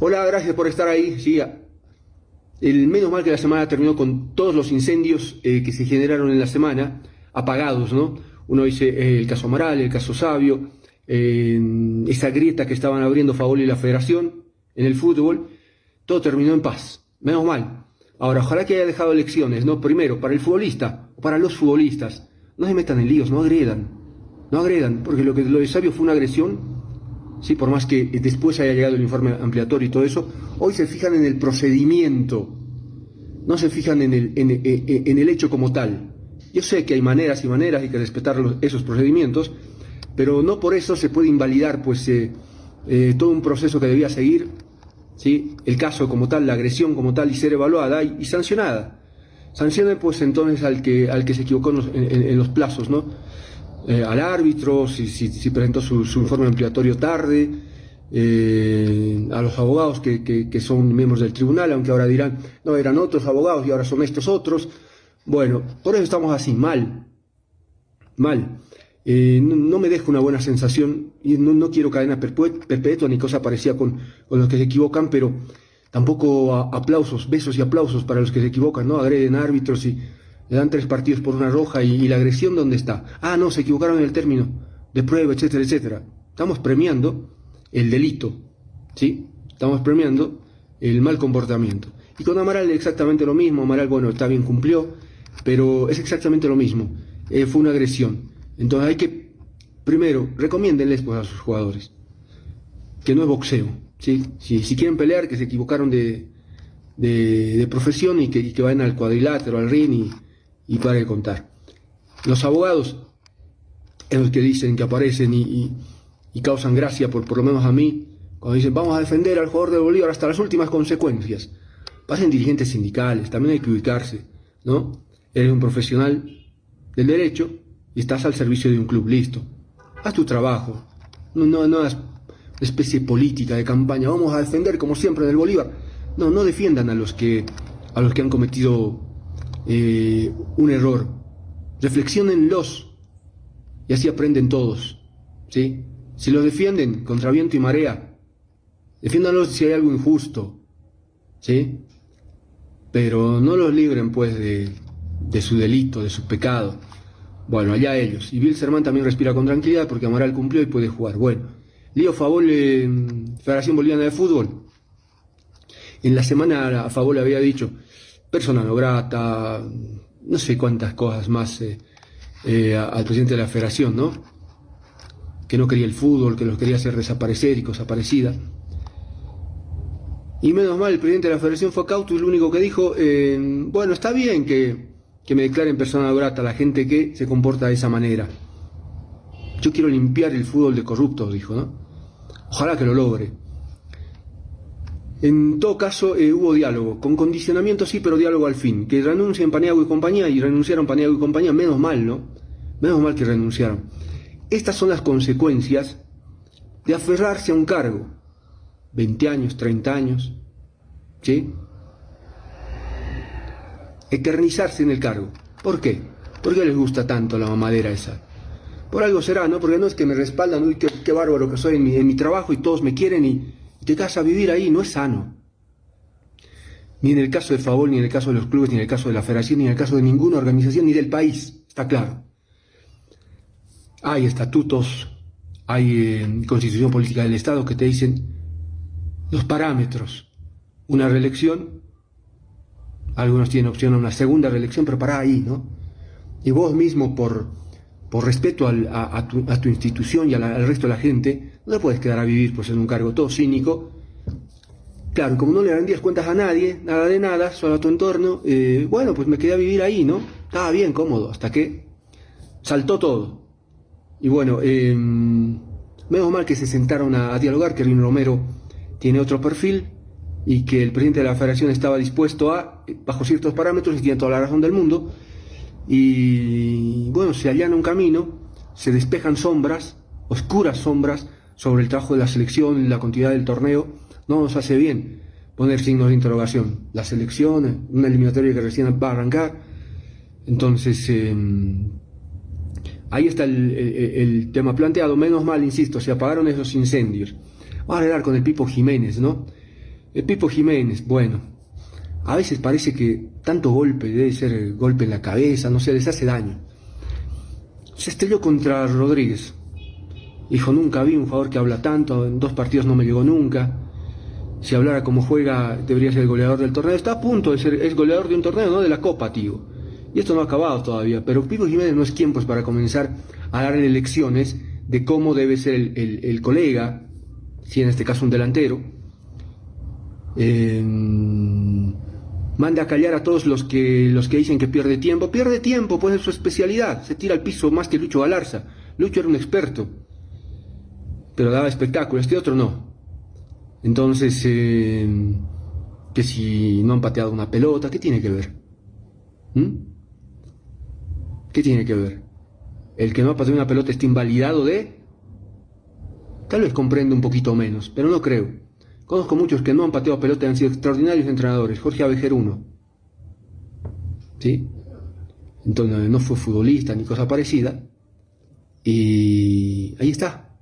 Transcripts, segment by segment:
Hola, gracias por estar ahí. Sí, el menos mal que la semana terminó con todos los incendios eh, que se generaron en la semana apagados, ¿no? Uno dice eh, el caso Amaral, el caso Sabio, esa grieta que estaban abriendo Favol y la Federación en el fútbol, todo terminó en paz. Menos mal. Ahora, ojalá que haya dejado lecciones, ¿no? Primero, para el futbolista para los futbolistas. No se metan en líos, no agredan. No agredan, porque lo que lo de Sabio fue una agresión ¿sí? por más que después haya llegado el informe ampliatorio y todo eso, hoy se fijan en el procedimiento, no se fijan en el, en, el hecho como tal. Yo sé que hay maneras y maneras, hay que respetar esos procedimientos, pero no por eso se puede invalidar pues, eh, eh, todo un proceso que debía seguir, ¿sí? el caso como tal, la agresión como tal, y ser evaluada y, sancionada. Sancionen pues entonces al que, al que se equivocó en los plazos, ¿no? Eh, al árbitro, si, si, presentó su, informe ampliatorio tarde, eh, a los abogados que, que, son miembros del tribunal, aunque ahora dirán, no, eran otros abogados y ahora son estos otros. Bueno, por eso estamos así, mal, mal. Eh, no, me deja una buena sensación y no, quiero cadena perpetua ni cosa parecida con, con, los que se equivocan, pero tampoco aplausos, besos y aplausos para los que se equivocan, ¿no? Agreden árbitros y le dan tres partidos por una roja y, la agresión dónde está. Ah, no, se equivocaron en el término de prueba, etcétera, etcétera. Estamos premiando el delito, ¿sí? Estamos premiando el mal comportamiento. Y con Amaral exactamente lo mismo. Amaral, bueno, está bien, cumplió, pero es exactamente lo mismo. Eh, fue una agresión. Entonces hay que, primero, recomiéndenles pues, a sus jugadores que no es boxeo. ¿sí? Si, si quieren pelear, que se equivocaron de, de, profesión y que, que, vayan al cuadrilátero, al ring y, para de contar. Los abogados, en los que dicen que aparecen y, causan gracia, por, por lo menos a mí, cuando dicen vamos a defender al jugador de Bolívar hasta las últimas consecuencias. Pasen dirigentes sindicales, también hay que ubicarse, ¿no? Eres un profesional del derecho y estás al servicio de un club, listo. Haz tu trabajo, no, no, no hagas especie política de campaña, vamos a defender como siempre del Bolívar. No, no defiendan a los que, a los que han cometido eh, un error. Reflexionenlos y así aprenden todos. ¿sí? Si los defienden contra viento y marea, defiéndanlos si hay algo injusto. ¿sí? Pero no los libren pues de, de su delito, de su pecado. Bueno, allá ellos. Y Bill Sermán también respira con tranquilidad porque Amaral cumplió y puede jugar. Bueno, Lío Favol, Federación Boliviana de Fútbol. En la semana a Favol había dicho, persona no grata, no sé cuántas cosas más eh, eh, al presidente de la federación, ¿no? Que no quería el fútbol, que los quería hacer desaparecer y cosa parecida. Y menos mal, el presidente de la federación fue cauto y lo único que dijo, eh, bueno, está bien que, que me declaren persona no grata la gente que se comporta de esa manera. Yo quiero limpiar el fútbol de corruptos, dijo, ¿no? Ojalá que lo logre. En todo caso, eh, hubo diálogo, con condicionamiento sí, pero diálogo al fin. Que renuncien Paniago y compañía, y renunciaron Paniago y compañía, menos mal, ¿no? Menos mal que renunciaron. Estas son las consecuencias de aferrarse a un cargo. 20 años, 30 años, ¿sí? Eternizarse en el cargo. ¿Por qué? ¿Por qué les gusta tanto la mamadera esa? Por algo será, ¿no? Porque no es que me respaldan, uy, qué, bárbaro que soy en mi trabajo y todos me quieren y te vas a vivir ahí, no es sano. Ni en el caso de Favol, ni en el caso de los clubes, ni en el caso de la federación, ni en el caso de ninguna organización, ni del país, está claro. Hay estatutos, hay eh, constitución política del Estado que te dicen los parámetros. Una reelección, algunos tienen opción a una segunda reelección, pero para ahí, ¿no? Y vos mismo, por, por respeto a, tu, institución y al resto de la gente, no puedes quedar a vivir pues, en un cargo todo cínico. Claro, como no le rendías cuentas a nadie, nada de nada, solo a tu entorno, eh, bueno, pues me quedé a vivir ahí, ¿no? Estaba bien, cómodo, hasta que saltó todo. Y bueno, eh, menos mal que se sentaron a, dialogar, que Rino Romero tiene otro perfil y que el presidente de la federación estaba dispuesto a, bajo ciertos parámetros, y tiene toda la razón del mundo, y bueno, se allana un camino, se despejan sombras, oscuras sombras, sobre el trabajo de la selección y la continuidad del torneo, no nos hace bien poner signos de interrogación. La selección, una eliminatoria que recién va a arrancar, entonces em, ahí está el, tema planteado. Menos mal, insisto, se apagaron esos incendios. Vamos a arreglar con el Pipo Jiménez, ¿no? El Pipo Jiménez, bueno, a veces parece que tanto golpe debe ser golpe en la cabeza, no sé, les hace daño. Se estrelló contra Rodríguez. Dijo, nunca vi un jugador que habla tanto, en dos partidos no me llegó nunca. Si hablara como juega, debería ser el goleador del torneo. Está a punto de ser, es goleador de un torneo, no de la Copa, tío. Y esto no ha acabado todavía, pero Pipo Jiménez no es quien para comenzar a darle lecciones de cómo debe ser el, colega, si en este caso un delantero. Eh, manda a callar a todos los que, los que dicen que pierde tiempo. Pierde tiempo, pues es su especialidad. Se tira al piso más que Lucho Galarza. Lucho era un experto, pero daba espectáculo. Este otro no. Entonces, eh, que si no han pateado una pelota, ¿qué tiene que ver? ¿Mm? ¿Qué tiene que ver? El que no ha pateado una pelota está invalidado de... Tal vez comprende un poquito menos, pero no creo. Conozco muchos que no han pateado pelota y han sido extraordinarios entrenadores. Jorge Abejer uno. ¿Sí? Entonces no fue futbolista ni cosa parecida. Y ahí está.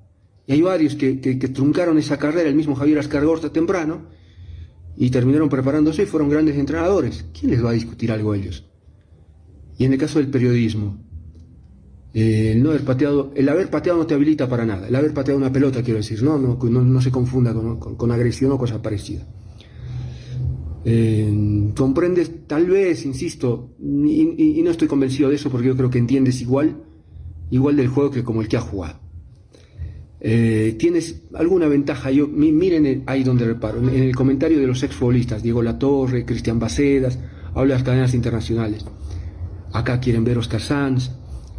Y hay varios que, truncaron esa carrera, el mismo Javier Ascargorta temprano, y terminaron preparándose y fueron grandes entrenadores. ¿Quién les va a discutir algo a ellos? Y en el caso del periodismo, eh, el no haber pateado, el haber pateado no te habilita para nada. El haber pateado una pelota, quiero decir, no, no, no, se confunda con, agresión o cosa parecida. Eh, comprendes, tal vez, insisto, y, no estoy convencido de eso porque yo creo que entiendes igual, igual del juego que como el que ha jugado. Eh, tienes alguna ventaja, yo, miren ahí donde reparo, en el comentario de los exfutbolistas, Diego Latorre, Cristian Bacedas, habla de las cadenas internacionales. Acá quieren ver Oscar Sanz,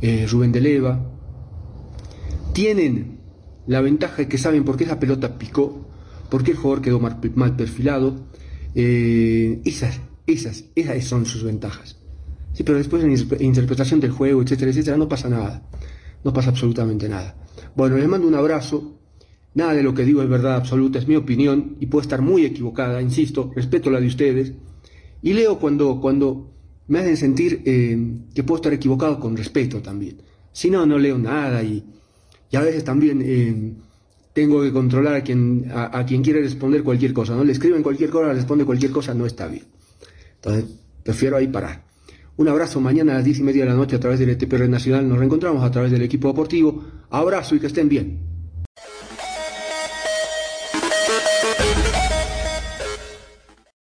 eh, Rubén de Leva. Tienen la ventaja de que saben por qué esa pelota picó, por qué el jugador quedó mal, perfilado. Eh, esas, esas, esas son sus ventajas. Sí, pero después en interpretación del juego, etcétera, etcétera, no pasa nada. No pasa absolutamente nada. Bueno, les mando un abrazo. Nada de lo que digo es verdad absoluta, es mi opinión y puede estar muy equivocada, insisto, respeto la de ustedes. Y leo cuando, cuando me hacen sentir eh, que puedo estar equivocado con respeto también. Si no, no leo nada y, a veces también eh, tengo que controlar a quien, a, quien quiere responder cualquier cosa. No le escriben cualquier cosa, responde cualquier cosa, no está bien. Entonces, prefiero ahí parar. Un abrazo mañana a las diez y media de la noche a través del ETPR Nacional. Nos reencontramos a través del equipo deportivo. Abrazo y que estén bien.